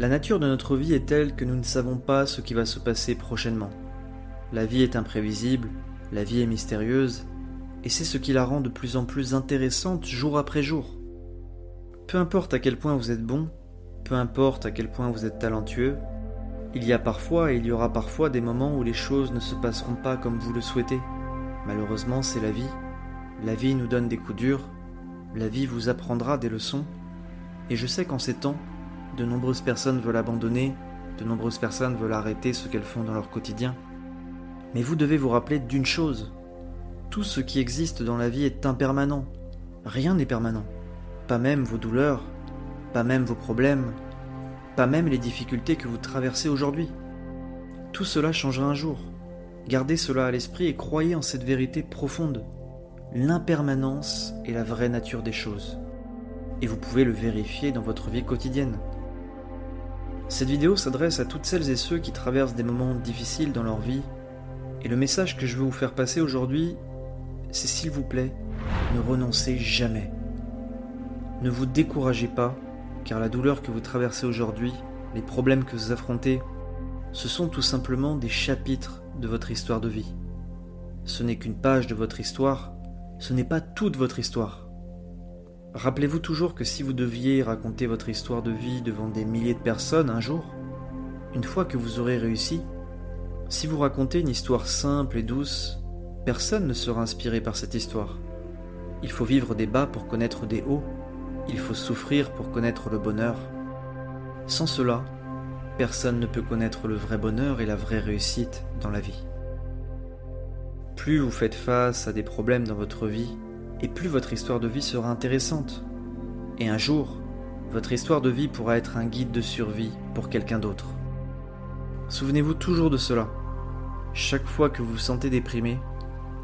La nature de notre vie est telle que nous ne savons pas ce qui va se passer prochainement. La vie est imprévisible, la vie est mystérieuse, et c'est ce qui la rend de plus en plus intéressante jour après jour. Peu importe à quel point vous êtes bon, peu importe à quel point vous êtes talentueux, il y a parfois et il y aura parfois des moments où les choses ne se passeront pas comme vous le souhaitez. Malheureusement, c'est la vie. La vie nous donne des coups durs, la vie vous apprendra des leçons, et je sais qu'en ces temps, de nombreuses personnes veulent abandonner, de nombreuses personnes veulent arrêter ce qu'elles font dans leur quotidien. Mais vous devez vous rappeler d'une chose. Tout ce qui existe dans la vie est impermanent. Rien n'est permanent. Pas même vos douleurs, pas même vos problèmes, pas même les difficultés que vous traversez aujourd'hui. Tout cela changera un jour. Gardez cela à l'esprit et croyez en cette vérité profonde. L'impermanence est la vraie nature des choses. Et vous pouvez le vérifier dans votre vie quotidienne. Cette vidéo s'adresse à toutes celles et ceux qui traversent des moments difficiles dans leur vie. Et le message que je veux vous faire passer aujourd'hui, c'est s'il vous plaît, ne renoncez jamais. Ne vous découragez pas, car la douleur que vous traversez aujourd'hui, les problèmes que vous affrontez, ce sont tout simplement des chapitres de votre histoire de vie. Ce n'est qu'une page de votre histoire, ce n'est pas toute votre histoire. Rappelez-vous toujours que si vous deviez raconter votre histoire de vie devant des milliers de personnes un jour, une fois que vous aurez réussi, si vous racontez une histoire simple et douce, personne ne sera inspiré par cette histoire. Il faut vivre des bas pour connaître des hauts, il faut souffrir pour connaître le bonheur. Sans cela, personne ne peut connaître le vrai bonheur et la vraie réussite dans la vie. Plus vous faites face à des problèmes dans votre vie, et plus votre histoire de vie sera intéressante. Et un jour, votre histoire de vie pourra être un guide de survie pour quelqu'un d'autre. Souvenez-vous toujours de cela. Chaque fois que vous vous sentez déprimé,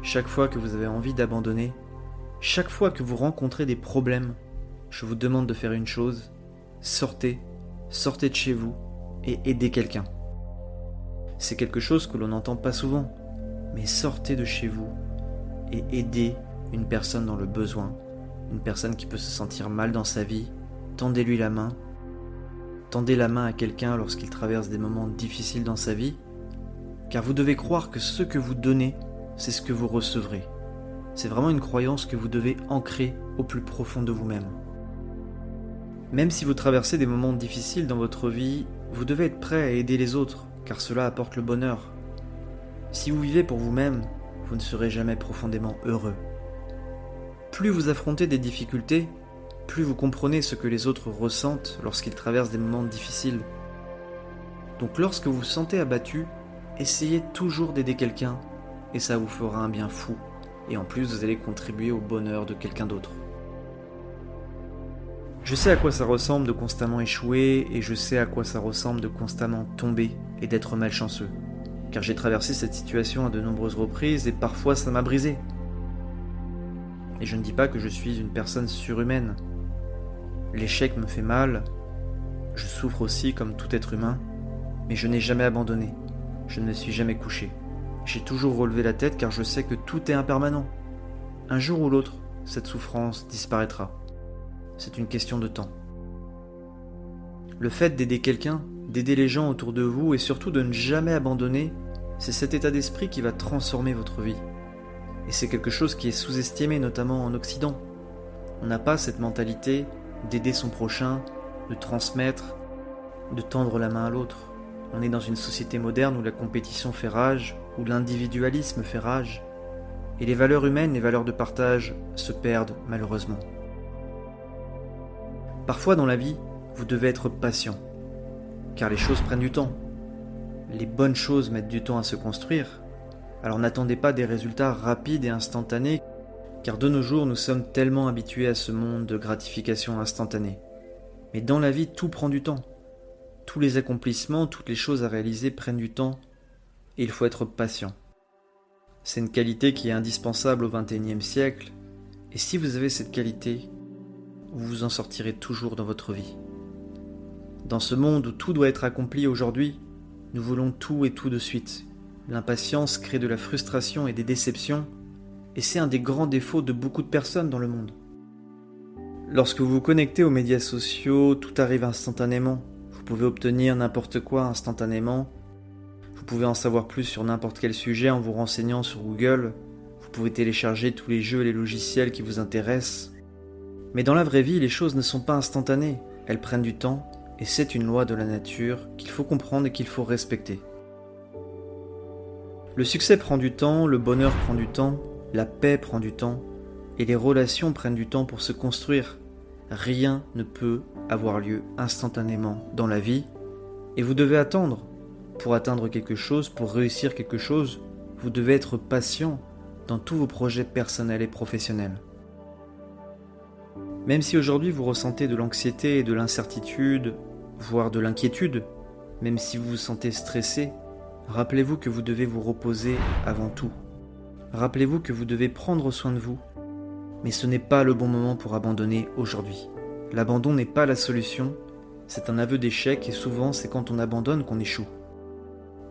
chaque fois que vous avez envie d'abandonner, chaque fois que vous rencontrez des problèmes, je vous demande de faire une chose, sortez, sortez de chez vous et aidez quelqu'un. C'est quelque chose que l'on n'entend pas souvent, mais sortez de chez vous et aidez une personne dans le besoin, une personne qui peut se sentir mal dans sa vie, tendez-lui la main. Tendez la main à quelqu'un lorsqu'il traverse des moments difficiles dans sa vie, car vous devez croire que ce que vous donnez, c'est ce que vous recevrez. C'est vraiment une croyance que vous devez ancrer au plus profond de vous-même. Même si vous traversez des moments difficiles dans votre vie, vous devez être prêt à aider les autres, car cela apporte le bonheur. Si vous vivez pour vous-même, vous ne serez jamais profondément heureux. Plus vous affrontez des difficultés, plus vous comprenez ce que les autres ressentent lorsqu'ils traversent des moments difficiles. Donc lorsque vous vous sentez abattu, essayez toujours d'aider quelqu'un, et ça vous fera un bien fou, et en plus vous allez contribuer au bonheur de quelqu'un d'autre. Je sais à quoi ça ressemble de constamment échouer, et je sais à quoi ça ressemble de constamment tomber et d'être malchanceux, car j'ai traversé cette situation à de nombreuses reprises, et parfois ça m'a brisé. Et je ne dis pas que je suis une personne surhumaine. L'échec me fait mal, je souffre aussi comme tout être humain, mais je n'ai jamais abandonné, je ne me suis jamais couché. J'ai toujours relevé la tête car je sais que tout est impermanent. Un jour ou l'autre, cette souffrance disparaîtra. C'est une question de temps. Le fait d'aider quelqu'un, d'aider les gens autour de vous et surtout de ne jamais abandonner, c'est cet état d'esprit qui va transformer votre vie. Et c'est quelque chose qui est sous-estimé notamment en Occident. On n'a pas cette mentalité d'aider son prochain, de transmettre, de tendre la main à l'autre. On est dans une société moderne où la compétition fait rage, où l'individualisme fait rage, et les valeurs humaines, les valeurs de partage se perdent malheureusement. Parfois dans la vie, vous devez être patient, car les choses prennent du temps. Les bonnes choses mettent du temps à se construire, alors n'attendez pas des résultats rapides et instantanés, car de nos jours nous sommes tellement habitués à ce monde de gratification instantanée. Mais dans la vie, tout prend du temps. Tous les accomplissements, toutes les choses à réaliser prennent du temps, et il faut être patient. C'est une qualité qui est indispensable au XXIe siècle, et si vous avez cette qualité, vous vous en sortirez toujours dans votre vie. Dans ce monde où tout doit être accompli aujourd'hui, nous voulons tout et tout de suite, L'impatience crée de la frustration et des déceptions, et c'est un des grands défauts de beaucoup de personnes dans le monde. Lorsque vous vous connectez aux médias sociaux, tout arrive instantanément. Vous pouvez obtenir n'importe quoi instantanément. Vous pouvez en savoir plus sur n'importe quel sujet en vous renseignant sur Google. Vous pouvez télécharger tous les jeux et les logiciels qui vous intéressent. Mais dans la vraie vie, les choses ne sont pas instantanées. Elles prennent du temps et c'est une loi de la nature qu'il faut comprendre et qu'il faut respecter. Le succès prend du temps, le bonheur prend du temps, la paix prend du temps, et les relations prennent du temps pour se construire. Rien ne peut avoir lieu instantanément dans la vie, et vous devez attendre. Pour atteindre quelque chose, pour réussir quelque chose, vous devez être patient dans tous vos projets personnels et professionnels. Même si aujourd'hui vous ressentez de l'anxiété et de l'incertitude, voire de l'inquiétude, même si vous vous sentez stressé, rappelez-vous que vous devez vous reposer avant tout. Rappelez-vous que vous devez prendre soin de vous. Mais ce n'est pas le bon moment pour abandonner aujourd'hui. L'abandon n'est pas la solution, c'est un aveu d'échec et souvent c'est quand on abandonne qu'on échoue.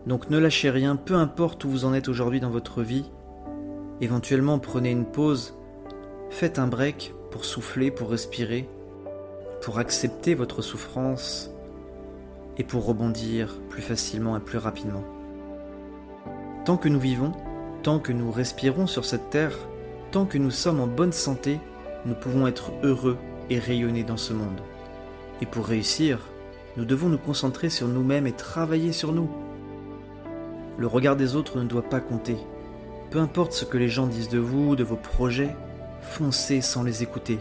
Donc ne lâchez rien, peu importe où vous en êtes aujourd'hui dans votre vie. Éventuellement prenez une pause, faites un break pour souffler, pour respirer, pour accepter votre souffrance et pour rebondir plus facilement et plus rapidement. Tant que nous vivons, tant que nous respirons sur cette terre, tant que nous sommes en bonne santé, nous pouvons être heureux et rayonner dans ce monde. Et pour réussir, nous devons nous concentrer sur nous-mêmes et travailler sur nous. Le regard des autres ne doit pas compter. Peu importe ce que les gens disent de vous, de vos projets, foncez sans les écouter.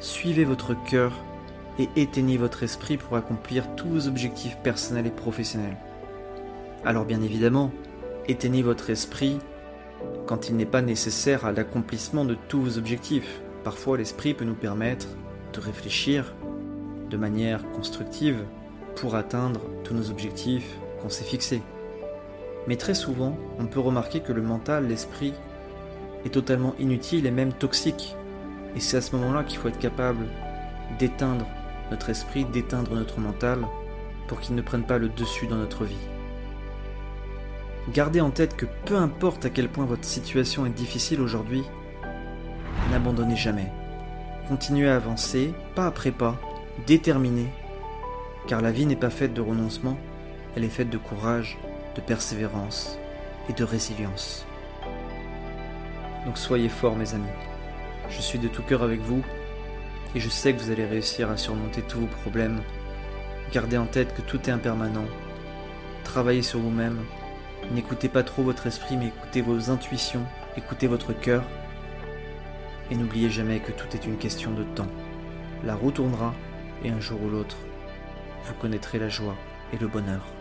Suivez votre cœur et éteignez votre esprit pour accomplir tous vos objectifs personnels et professionnels. Alors bien évidemment, éteignez votre esprit quand il n'est pas nécessaire à l'accomplissement de tous vos objectifs. Parfois l'esprit peut nous permettre de réfléchir de manière constructive pour atteindre tous nos objectifs qu'on s'est fixés. Mais très souvent, on peut remarquer que le mental, l'esprit, est totalement inutile et même toxique. Et c'est à ce moment-là qu'il faut être capable d'éteindre notre esprit, d'éteindre notre mental, pour qu'il ne prenne pas le dessus dans notre vie. Gardez en tête que peu importe à quel point votre situation est difficile aujourd'hui, n'abandonnez jamais. Continuez à avancer, pas après pas, déterminé, car la vie n'est pas faite de renoncement, elle est faite de courage, de persévérance et de résilience. Donc soyez forts mes amis. Je suis de tout cœur avec vous et je sais que vous allez réussir à surmonter tous vos problèmes. Gardez en tête que tout est impermanent. Travaillez sur vous-même. N'écoutez pas trop votre esprit mais écoutez vos intuitions, écoutez votre cœur. Et n'oubliez jamais que tout est une question de temps. La roue tournera et un jour ou l'autre, vous connaîtrez la joie et le bonheur.